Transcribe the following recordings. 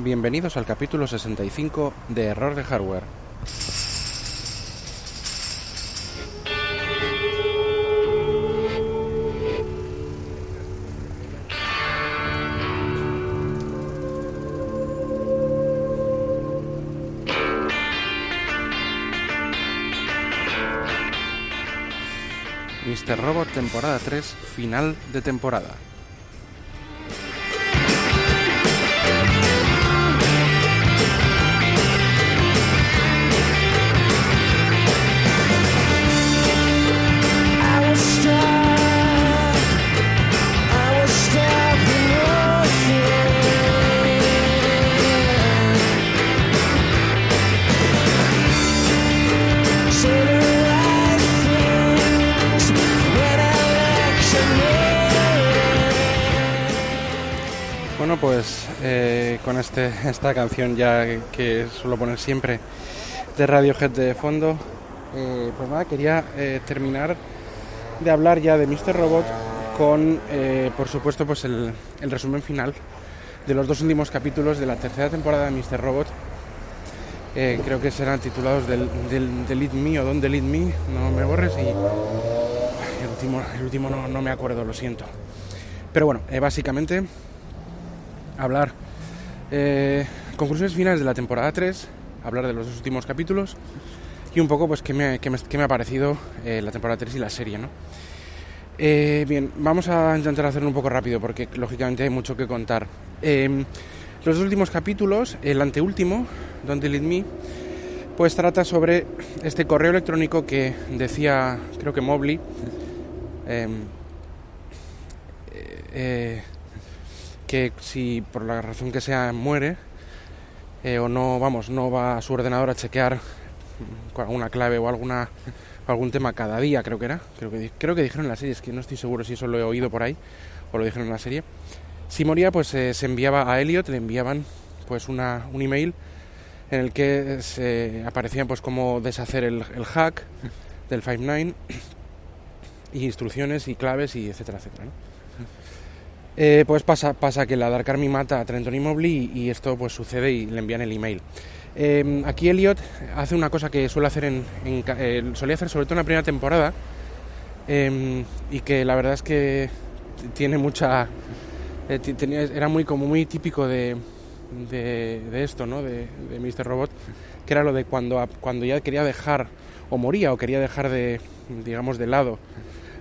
Bienvenidos al capítulo 65 de Error de Hardware. Mr. Robot temporada 3, final de temporada. Con este, esta canción ya que suelo poner siempre de Radiohead de fondo, eh, pues nada, quería eh, terminar de hablar ya de Mr. Robot con, eh, por supuesto, pues el, resumen final de los dos últimos capítulos de la tercera temporada de Mr. Robot. Creo que serán titulados del, del Delete Me o Delete Me, no me borres y el último, el último no, no me acuerdo, lo siento. Pero bueno, básicamente hablar eh, conclusiones finales de la temporada 3, hablar de los dos últimos capítulos y un poco pues qué me, qué me- me ha parecido eh, la temporada 3 y la serie, ¿no? Eh, bien, vamos a intentar hacerlo un poco rápido porque lógicamente hay mucho que contar. Eh, los dos últimos capítulos, el anteúltimo, Don't Delete Me, pues trata sobre este correo electrónico que decía, creo que Mobley, eh, eh, que si por la razón que sea muere eh, o no, vamos, no va a su ordenador a chequear alguna clave o alguna algún tema cada día, creo que era, creo que creo que dijeron en la serie, es que no estoy seguro si eso lo he oído por ahí o lo dijeron en la serie. Si moría, pues eh, se enviaba a Elliot, le enviaban pues una, un email en el que se aparecían pues cómo deshacer el, el hack del Five9 y instrucciones y claves y etcétera, etcétera. Eh, pues pasa, pasa que la Dark Army mata a Trenton y Mobley y, esto pues sucede y le envían el email. Eh, aquí Elliot hace una cosa que suele hacer en, en eh, solía hacer sobre todo en la primera temporada eh, y que la verdad es que tiene mucha eh, era muy como muy típico de, de, esto, ¿no? De, de Mr. Robot, que era lo de cuando, cuando ya quería dejar o moría o quería dejar de, digamos, de lado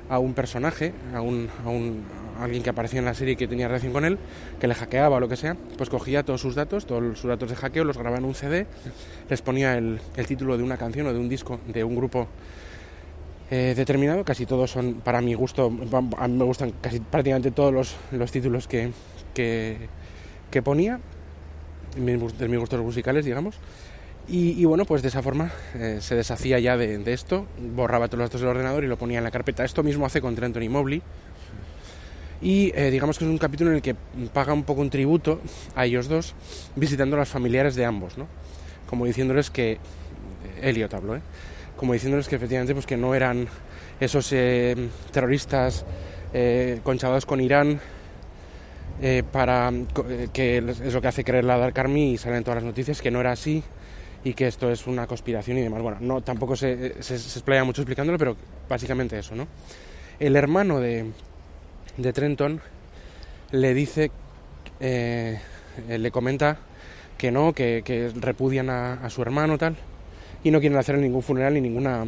a un personaje, a un, a un alguien que aparecía en la serie y que tenía relación con él, que le hackeaba o lo que sea, pues cogía todos sus datos, todos sus datos de hackeo, los grababa en un CD, les ponía el, título de una canción o de un disco de un grupo eh, determinado, casi todos son para mi gusto, a mí me gustan casi prácticamente todos los, los títulos que, que, ponía, de mis gustos musicales, digamos. Y, bueno, pues de esa forma eh, se deshacía ya de, esto, borraba todos los datos del ordenador y lo ponía en la carpeta. Esto mismo hace con Trenton y Mobley. Y eh, digamos que es un capítulo en el que paga un poco un tributo a ellos dos, visitando a los familiares de ambos, ¿no? Como diciéndoles que. Elliot habló, ¿eh? Como diciéndoles que efectivamente pues que no eran esos eh, terroristas eh, conchavados con Irán eh, para eh, que es lo que hace creer la Dark Army y salen todas las noticias que no era así y que esto es una conspiración y demás. Bueno, no tampoco se, se, se explaya mucho explicándolo, pero básicamente eso, ¿no? El hermano de, de Trenton le dice, eh, le comenta que no, que, que repudian a, su hermano tal y no quieren hacer ningún funeral ni ninguna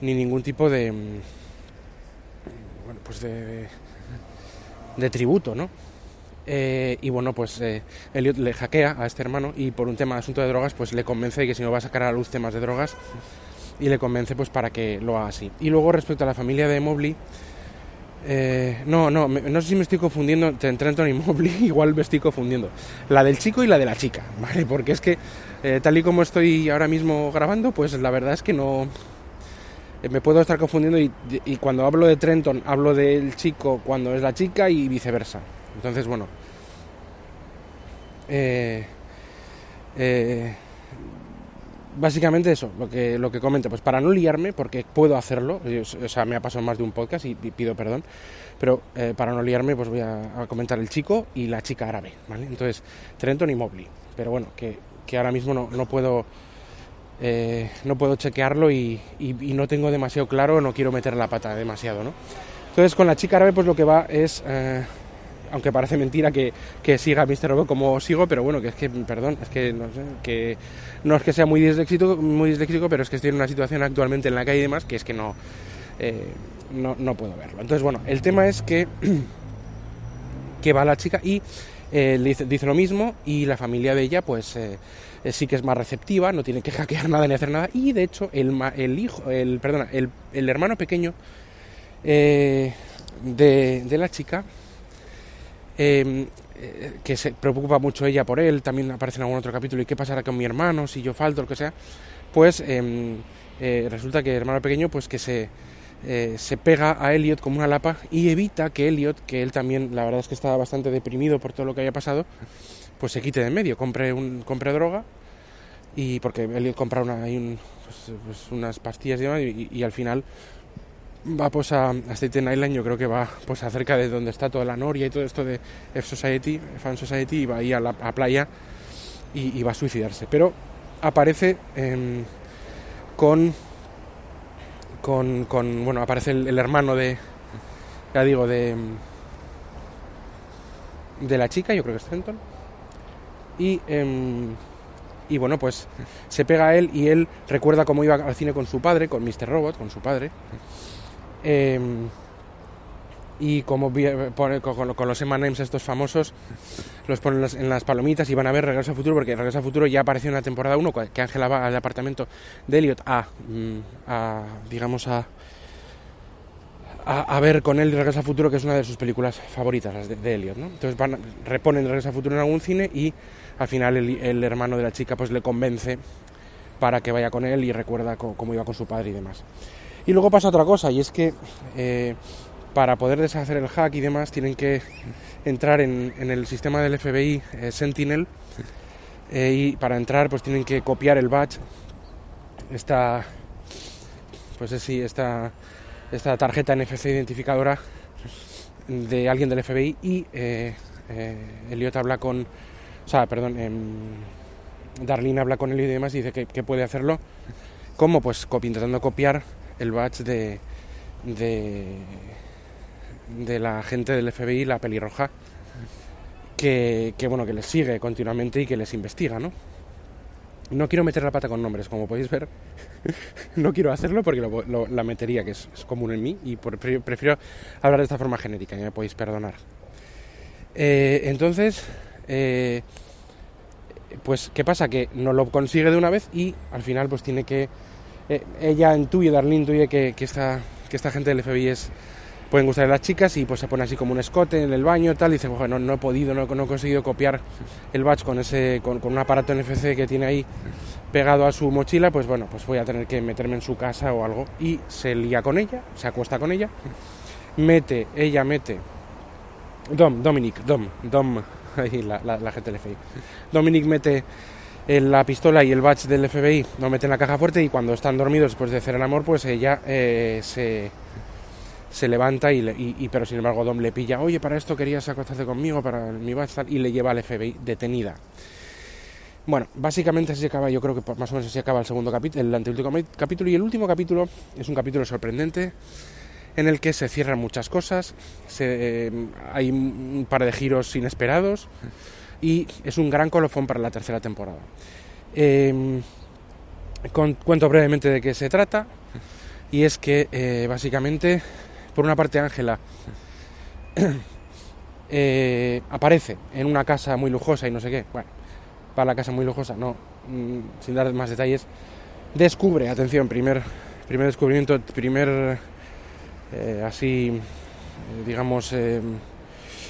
ni ningún tipo de mm, bueno pues de, de, de tributo, ¿no? Eh, y bueno, pues eh, Elliot le hackea a este hermano y por un tema de asunto de drogas, pues le convence de que si no va a sacar a la luz temas de drogas y le convence pues para que lo haga así. Y luego respecto a la familia de Mobley, eh, no, no, no sé si me estoy confundiendo entre Trenton y Mobley, igual me estoy confundiendo. La del chico y la de la chica, ¿vale? Porque es que eh, tal y como estoy ahora mismo grabando, pues la verdad es que no... eh, Me puedo estar confundiendo y cuando hablo de Trenton hablo del chico cuando es la chica y viceversa. Entonces, bueno. Eh, eh, básicamente eso, lo que, lo que comento, pues para no liarme, porque puedo hacerlo, o sea, me ha pasado más de un podcast y, pido perdón, pero eh, para no liarme, pues voy a, comentar el chico y la chica árabe, ¿vale? Entonces, Trenton y Mobley, pero bueno, que, que ahora mismo no, no puedo... eh, no puedo chequearlo y no tengo demasiado claro, no quiero meter la pata demasiado, ¿no? Entonces con la chica árabe pues lo que va es, eh, aunque parece mentira que, que siga Mr. Robot como sigo, pero bueno, que es que, perdón, es que no sé, que no es que sea muy disléxico, muy disléxico, pero es que estoy en una situación actualmente en la calle y demás que es que no, eh, no, no puedo verlo. Entonces bueno, el tema es que, que va la chica y eh, dice, lo mismo y la familia de ella pues eh, sí que es más receptiva, no tiene que hackear nada ni hacer nada y de hecho el, el hijo, el, perdona, el, el hermano pequeño eh, de, de la chica, eh, eh, que se preocupa mucho ella por él, también aparece en algún otro capítulo, ¿y qué pasará con mi hermano si yo falto, lo que sea? Pues eh, eh, resulta que el hermano pequeño, pues que se, eh, se pega a Elliot como una lapa y evita que Elliot, que él también, la verdad es que estaba bastante deprimido por todo lo que había pasado, pues se quite de en medio, compre, un, compre droga y porque Elliot compra una, un- pues, pues unas pastillas y, demás, y al final va pues a, a Staten Island, yo creo que va pues acerca de donde está toda la noria y todo esto de F Society, Fan Society, y va ahí a la playa y, va a suicidarse. Pero aparece em, con, con, con, bueno, aparece el, hermano de, ya digo, de, de la chica, yo creo que es Trenton, y, em, y bueno, pues se pega a él y él recuerda cómo iba al cine con su padre, con Mr. Robot, con su padre, eh, y como pone- con, los M&M's estos famosos los ponen en las, palomitas y van a ver Regreso al Futuro porque Regreso al Futuro ya apareció en la temporada 1 que Ángela va al apartamento de Elliot a, mm, a digamos a, a ver con él Regreso al Futuro que es una de sus películas favoritas las de, Elliot ¿no? entonces van, reponen Regreso al Futuro en algún cine y al final el, hermano de la chica pues le convence para que vaya con él y recuerda cómo iba con su padre y demás y luego pasa otra cosa, y es que eh, para poder deshacer el hack y demás tienen que entrar en, el sistema del FBI eh, Sentinel eh, y para entrar pues tienen que copiar el badge, esta, pues es sí, esta, esta tarjeta NFC identificadora de alguien del FBI y Elliot habla con, o sea, perdón, em, Darlene habla con Elliot y demás y dice que, que puede hacerlo. ¿Cómo? Pues intentando copiar el badge de, de, la gente del FBI, la pelirroja, que, que, bueno, que les sigue continuamente y que les investiga, ¿no? No quiero meter la pata con nombres, como podéis ver. no quiero hacerlo porque lo- la metería, que es, común en mí, y prefiero hablar de esta forma genérica, ya me podéis perdonar. Eh, entonces, eh, pues, ¿qué pasa? Que no lo consigue de una vez y al final pues tiene que... eh, ella intuye, Darlene intuye que, que, esta, que esta gente del FBI es... Pueden gustar las chicas y pues se pone así como un escote en el baño tal. Y dice, bueno, no he podido, no, no he conseguido copiar el badge con, ese, con, con un aparato NFC que tiene ahí pegado a su mochila. Pues bueno, pues voy a tener que meterme en su casa o algo. Y se lía con ella, se acuesta con ella. Mete, ella mete Dom, Dominic, Dom, Dom, ahí la, la, la gente del FBI. Dominic mete la pistola y el badge del FBI, lo mete en la caja fuerte y cuando están dormidos después de hacer el amor, pues ella eh, se, se levanta y, y- y- pero sin embargo Dom le pilla, oye, para esto querías acostarte conmigo, para mi badge tal", y le lleva al FBI detenida. Bueno, básicamente así se acaba, yo creo que más o menos así acaba el segundo capítulo, el anteúltimo capítulo y el último capítulo es un capítulo sorprendente en el que se cierran muchas cosas, se- eh, hay un par de giros inesperados y es un gran colofón para la tercera temporada. Con- cuento brevemente de qué se trata y es que eh, básicamente, por una parte Ángela eh, aparece en una casa muy lujosa y no sé qué, bueno, para la casa muy lujosa, no, mm, sin dar más detalles, descubre, atención, primer, primer descubrimiento, primer eh, así, digamos, eh,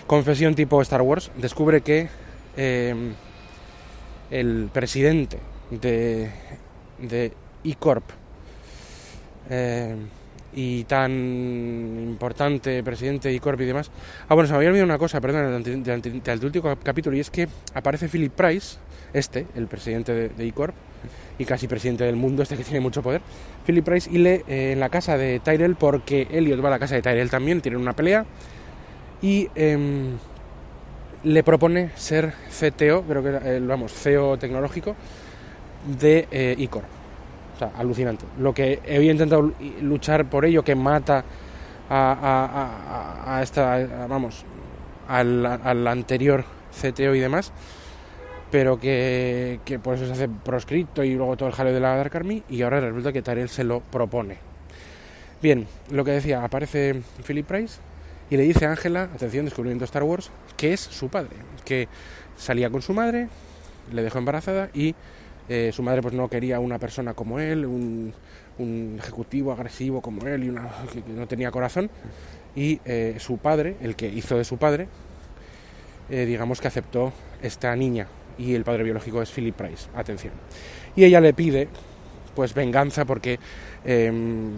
confesión tipo Star Wars, descubre que eh, el presidente de, de E-Corp, eh, y tan importante presidente de Corp y demás. Ah, bueno, se me había olvidado una cosa, perdón, del, último capítulo, y es que aparece Philip Price, este, el presidente de, de Corp y casi presidente del mundo, este que tiene mucho poder, Philip Price, y le eh, en la casa de Tyrell, porque Elliot va a la casa de Tyrell también, tienen una pelea, y em, le propone ser CTO, creo que era, eh, vamos, CEO tecnológico de eh, Icorp. O sea, alucinante. Lo que había intentado luchar por ello, que mata a, esta, vamos, al, anterior CTO y demás, pero que, que por eso se hace proscripto y luego todo el jaleo de la Dark Army, y ahora resulta que Tyrell se lo propone. Bien, lo que decía, aparece Philip Price y le dice a Ángela, atención, descubrimiento Star Wars, que es su padre, que salía con su madre, le dejó embarazada y eh, su madre pues no quería una persona como él, un, ejecutivo agresivo como él y una, que que no tenía corazón. Y eh, su padre, el que hizo de su padre, eh, digamos que aceptó esta niña y el padre biológico es Philip Price. Atención. Y ella le pide pues venganza porque em,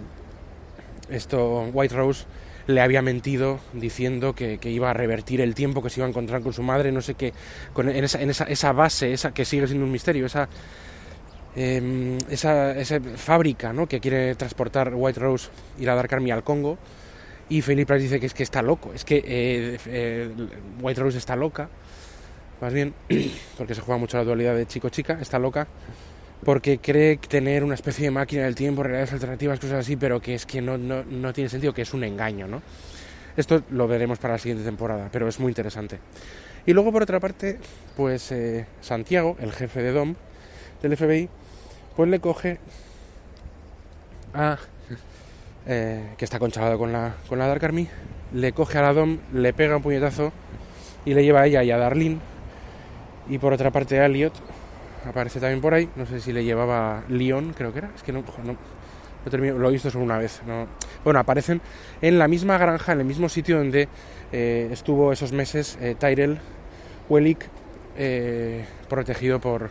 esto White Rose le había mentido diciendo que, que iba a revertir el tiempo que se iba a encontrar con su madre, no sé qué, con, en, esa, en esa, esa base, esa que sigue siendo un misterio, esa, eh, esa, esa fábrica ¿no? que quiere transportar White Rose y la Dark Army al Congo. Y Price dice que es que está loco, es que eh, eh, White Rose está loca, más bien, porque se juega mucho la dualidad de chico-chica, está loca, porque cree tener una especie de máquina del tiempo, realidades alternativas, cosas así, pero que es que no, no, no tiene sentido, que es un engaño, ¿no? Esto lo veremos para la siguiente temporada, pero es muy interesante. Y luego, por otra parte, pues eh, Santiago, el jefe de DOM del FBI, pues le coge a... eh, que está conchavado con la, con la Dark Army, le coge a la DOM, le pega un puñetazo y le lleva a ella y a Darlene. Y por otra parte a Elliot, aparece también por ahí, no sé si le llevaba Leon, creo que era, es que no, no, no termino, lo he visto solo una vez. No. Bueno, aparecen en la misma granja, en el mismo sitio donde eh, estuvo esos meses eh, Tyrell Wellick, eh, protegido por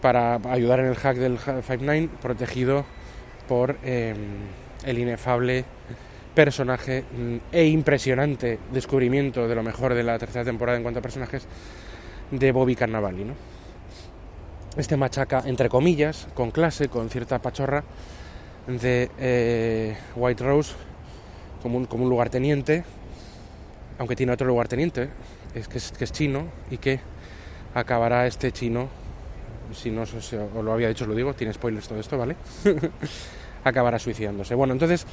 para ayudar en el hack del Five Nine, protegido por el inefable personaje mm, e impresionante descubrimiento de lo mejor de la tercera temporada en cuanto a personajes de Bobby Cannavale, ¿no? Este machaca, entre comillas, con clase, con cierta pachorra, de eh, White Rose como un, como un lugarteniente, aunque tiene otro lugarteniente, es que, es que es chino y que acabará este chino, si no os, lo había dicho, os lo digo, tiene spoilers todo esto, ¿vale? acabará suicidándose. Bueno, entonces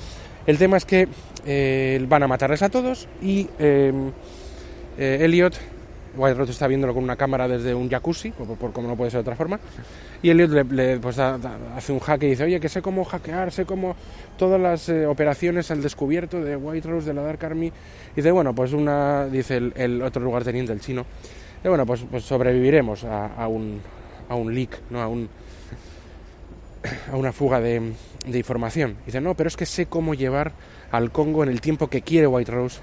el tema es que eh, van a matarles a todos y eh, Elliot, White Rose está viéndolo con una cámara desde un jacuzzi, por, por como no puede ser de otra forma, y Elliot le, le, pues, hace un hack y dice, oye, que sé cómo hackear, sé cómo todas las eh, operaciones al descubierto de White Rose, de la Dark Army, y dice, bueno, pues una, dice el, otro lugarteniente, el chino, y bueno, pues, pues sobreviviremos a, un, a un leak, ¿no? A un a una fuga de, de información. Dice, no, pero es que sé cómo llevar al Congo en el tiempo que quiere White Rose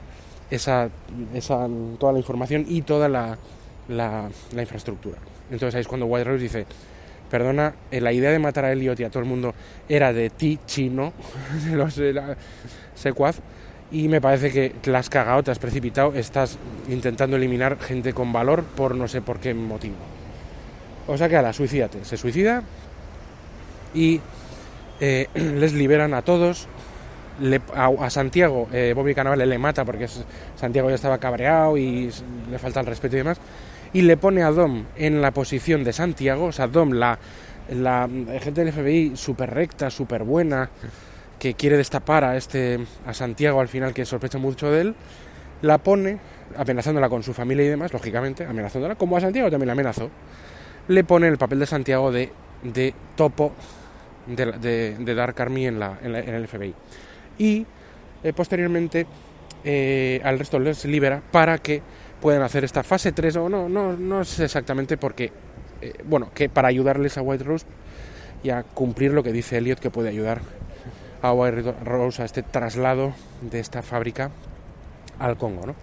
esa, esa, toda la información y toda la, la, la infraestructura. Entonces ahí es cuando White Rose dice, perdona, eh, la idea de matar a Elliot y a todo el mundo era de ti, chino, de los la secuaz, y me parece que te la has precipitado, estás intentando eliminar gente con valor por no sé por qué motivo. O sea que ala, suicídate. Se suicida y eh, les liberan a todos. Le- a, Santiago, eh, Bobby Cannavale le mata porque Santiago ya estaba cabreado y le falta el respeto y demás. Y le pone a Dom en la posición de Santiago, o sea, Dom, la, la gente del FBI súper recta, súper buena, que quiere destapar a, este, a Santiago al final, que sospecha mucho de él, la pone, amenazándola con su familia y demás, lógicamente, amenazándola, como a Santiago también la amenazó, le pone el papel de Santiago de, de topo de, de- de Dark Army en, la, en, la- en el FBI. Y eh, posteriormente eh, al resto les libera para que puedan hacer esta fase 3, o no, no, no sé exactamente porque, eh, bueno, que para ayudarles a White Rose y a cumplir lo que dice Elliot que puede ayudar a White Rose a este traslado de esta fábrica al Congo, ¿no?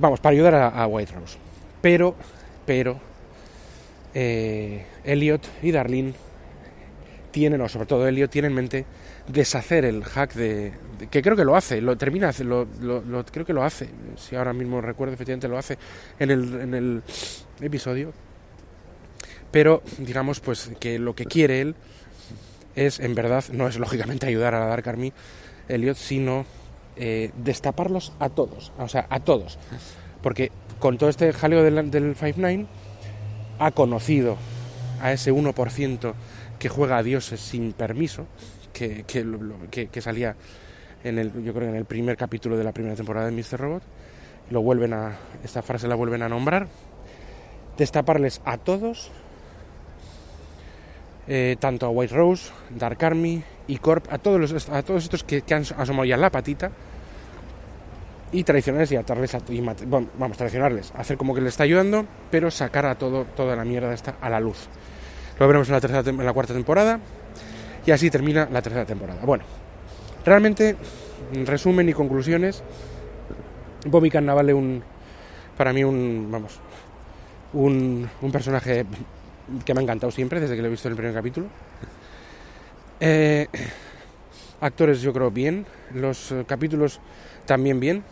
Vamos, para ayudar a, White Rose. Pero, pero, Elliot y Darlene tienen, o sobre todo Elliot, tiene en mente deshacer el hack de, que creo que lo hace, lo termina, lo, lo- lo- creo que lo hace, si ahora mismo recuerdo, efectivamente lo hace en el, en el episodio, pero digamos pues que lo que quiere él es, en verdad, no es lógicamente ayudar a Dark Army, Elliot, sino eh, destaparlos a todos, o sea, a todos, porque con todo este jaleo del, del Five Nine ha conocido a ese 1% que juega a dioses sin permiso, que, que, que- que salía en el, yo creo que en el primer capítulo de la primera temporada de Mr. Robot, lo vuelven a, esta frase la vuelven a nombrar, destaparles a todos, eh, tanto a White Rose, Dark Army y Corp, a todos, los, a todos estos que, que han asomado ya la patita, y traicionarles y atarles a, y mat- bueno, vamos, traicionarles, hacer como que le está ayudando, pero sacar a todo, toda la mierda esta a la luz. Lo veremos en la, tercera, en la cuarta temporada, y así termina la tercera temporada. Bueno, realmente, en resumen y conclusiones, Bobby Cannavale un, para mí un, vamos, un, un personaje que me ha encantado siempre desde que lo he visto en el primer capítulo. Eh, actores yo creo bien, los eh, capítulos también bien.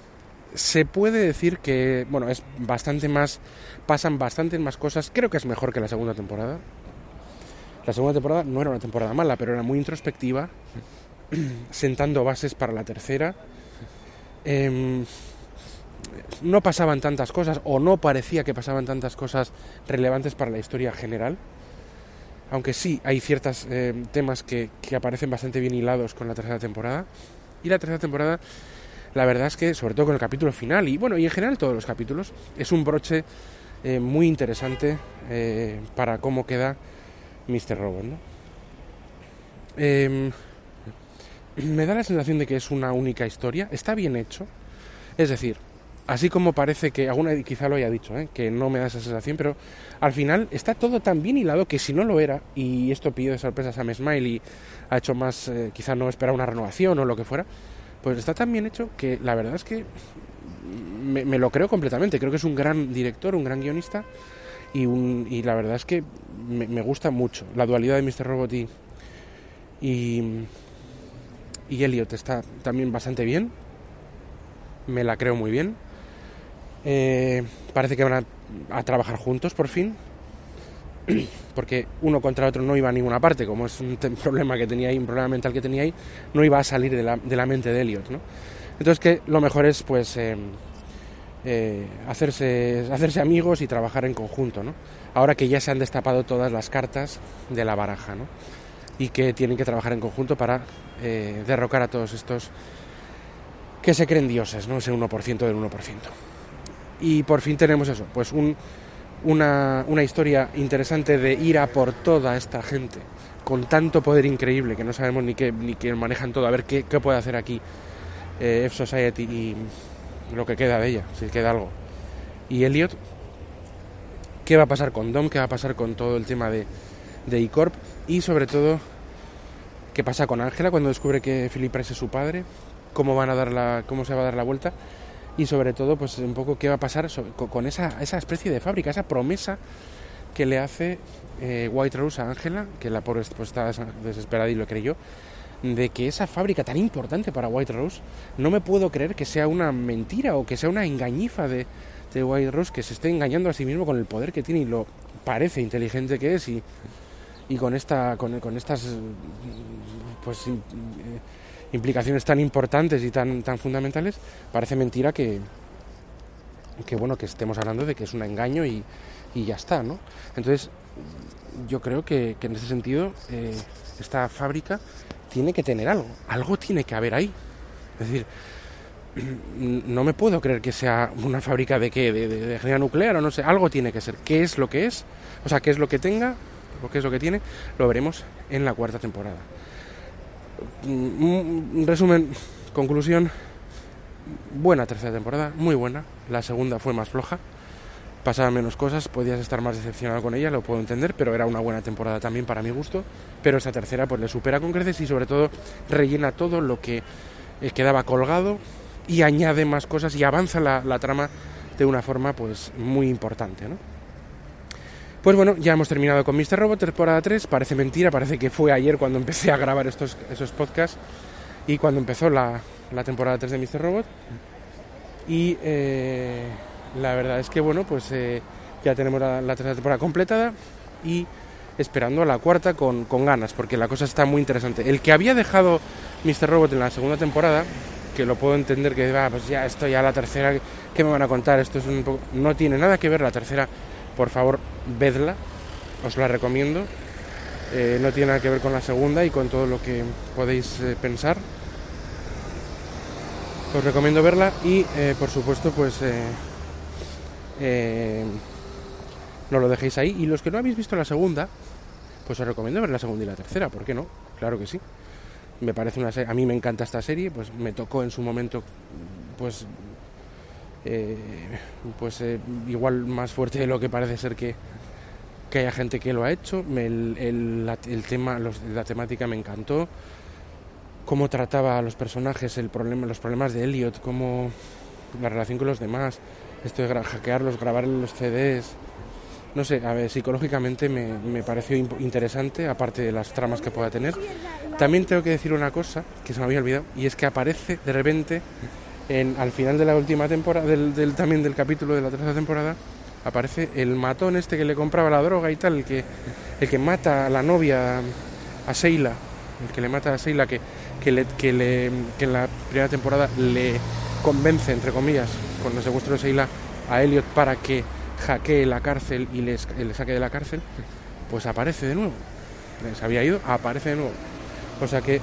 Se puede decir que, bueno, es bastante más, pasan bastantes más cosas. Creo que es mejor que la segunda temporada. La segunda temporada no era una temporada mala, pero era muy introspectiva, sentando bases para la tercera. Em, no pasaban tantas cosas, o no parecía que pasaban tantas cosas relevantes para la historia general. Aunque sí hay ciertos temas que, que aparecen bastante bien hilados con la tercera temporada. Y la tercera temporada, la verdad es que, sobre todo con el capítulo final, y bueno, y en general todos los capítulos, es un broche eh, muy interesante eh, para cómo queda Mr. Robot, ¿no? Em, me da la sensación de que es una única historia, está bien hecho, es decir, así como parece que, alguna quizá lo haya dicho, ¿eh? que no me da esa sensación, pero al final está todo tan bien hilado que si no lo era, y esto pilló de sorpresa a Sam Smile y ha hecho más, eh, quizá no esperaba una renovación o lo que fuera, pues está tan bien hecho que la verdad es que me lo creo completamente, creo que es un gran director, un gran guionista, y, un, y la verdad es que me, me gusta mucho la dualidad de Mr. Robot y, y, y Elliot está también bastante bien, me la creo muy bien. Eh, parece que van a, trabajar juntos por fin, porque uno contra otro no iba a ninguna parte, como es un problema que tenía ahí, un problema mental que tenía ahí, no iba a salir de la, de la mente de Elliot, ¿no? Entonces que lo mejor es pues eh, eh, hacerse, hacerse amigos y trabajar en conjunto, ¿no? Ahora que ya se han destapado todas las cartas de la baraja, ¿no? Y que tienen que trabajar en conjunto para eh, derrocar a todos estos que se creen dioses, ¿no? Ese 1% del 1%. Y por fin tenemos eso, pues un, una, una historia interesante de ir a por toda esta gente con tanto poder increíble que no sabemos ni qué ni quién manejan todo, a ver qué, qué puede hacer aquí eh, F Society y lo que queda de ella, si queda algo. Y Elliot, ¿qué va a pasar con Dom? ¿Qué va a pasar con todo el tema de, de E-Corp? Y sobre todo, ¿qué pasa con Ángela cuando descubre que Philip Price es su padre? ¿Cómo, van a dar la, ¿Cómo se va a dar la vuelta? Y sobre todo, pues un poco qué va a pasar con, esa, esa especie de fábrica, esa promesa que le hace eh, White Rose a Ángela, que la pobre pues, está des- desesperada y lo creyó, de que esa fábrica tan importante para White Rose, no me puedo creer que sea una mentira o que sea una engañifa de, de White Rose, que se esté engañando a sí mismo con el poder que tiene y lo parece inteligente que es y, y con esta con, con estas pues eh, implicaciones tan importantes y tan tan fundamentales parece mentira que que bueno que estemos hablando de que es un engaño y, y ya está no entonces yo creo que, que en ese sentido eh, esta fábrica tiene que tener algo algo tiene que haber ahí es decir no me puedo creer que sea una fábrica de qué, de, energía nuclear o no sé, algo tiene que ser. ¿Qué es lo que es? O sea, ¿qué es lo que tenga? ¿O qué es lo que tiene? Lo veremos en la cuarta temporada. Mm, Un resumen, conclusión, buena tercera temporada, muy buena. La segunda fue más floja, pasaban menos cosas, podías estar más decepcionado con ella, lo puedo entender, pero era una buena temporada también para mi gusto. Pero esta tercera pues le supera con creces y sobre todo rellena todo lo que eh, quedaba colgado y añade más cosas y avanza la, la trama de una forma pues muy importante ¿no? Pues bueno, ya hemos terminado con Mr. Robot, temporada 3. Parece mentira, parece que fue ayer cuando empecé a grabar estos, esos podcasts y cuando empezó la, la temporada 3 de Mr. Robot. Y eh, la verdad es que, bueno, pues eh, ya tenemos la, tercera temporada completada y esperando a la cuarta con, con ganas, porque la cosa está muy interesante. El que había dejado Mr. Robot en la segunda temporada, que lo puedo entender que va, pues ya estoy ya la tercera, ¿qué me van a contar? Esto es un poco... No tiene nada que ver la tercera, por favor, vedla, os la recomiendo. Eh, no tiene nada que ver con la segunda y con todo lo que podéis eh, pensar. Os recomiendo verla y, por supuesto, pues eh, no lo dejéis ahí. Y los que no habéis visto la segunda, pues os recomiendo ver la segunda y la tercera, ¿por qué no? Claro que sí. Me parece una serie, a mí me encanta esta serie, pues me tocó en su momento, pues, eh, pues eh, igual más fuerte de lo que parece ser que, que haya gente que lo ha hecho. El, el- la, tema, la temática me encantó. Cómo trataba a los personajes, el problema, los problemas de Elliot, cómo la relación con los demás, esto de hackearlos, grabar los CDs. No sé, a ver, psicológicamente me, me pareció interesante, aparte de las tramas que pueda tener. También tengo que decir una cosa que se me había olvidado, y es que aparece de repente, en, al final de la última temporada, del, del- también del capítulo de la tercera temporada, aparece el matón este que le compraba la droga y tal, el que, el que mata a la novia, a Sheila, el que le mata a Sheila, que, que, le, que, le- que en la primera temporada le convence, entre comillas, con el secuestro de Sheila, a Elliot para que hackee la cárcel y le, le saque de la cárcel, pues aparece de nuevo. Se había ido, aparece de nuevo. O sea que,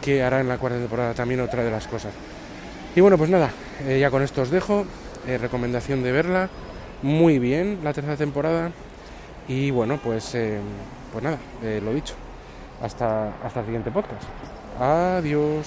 que hará en la cuarta temporada también otra de las cosas. Y bueno, pues nada, eh, ya con esto os dejo. eh, recomendación de verla. Muy bien la tercera temporada. Y bueno, pues, eh, pues nada, eh, lo dicho. Hasta, hasta el siguiente podcast. Adiós.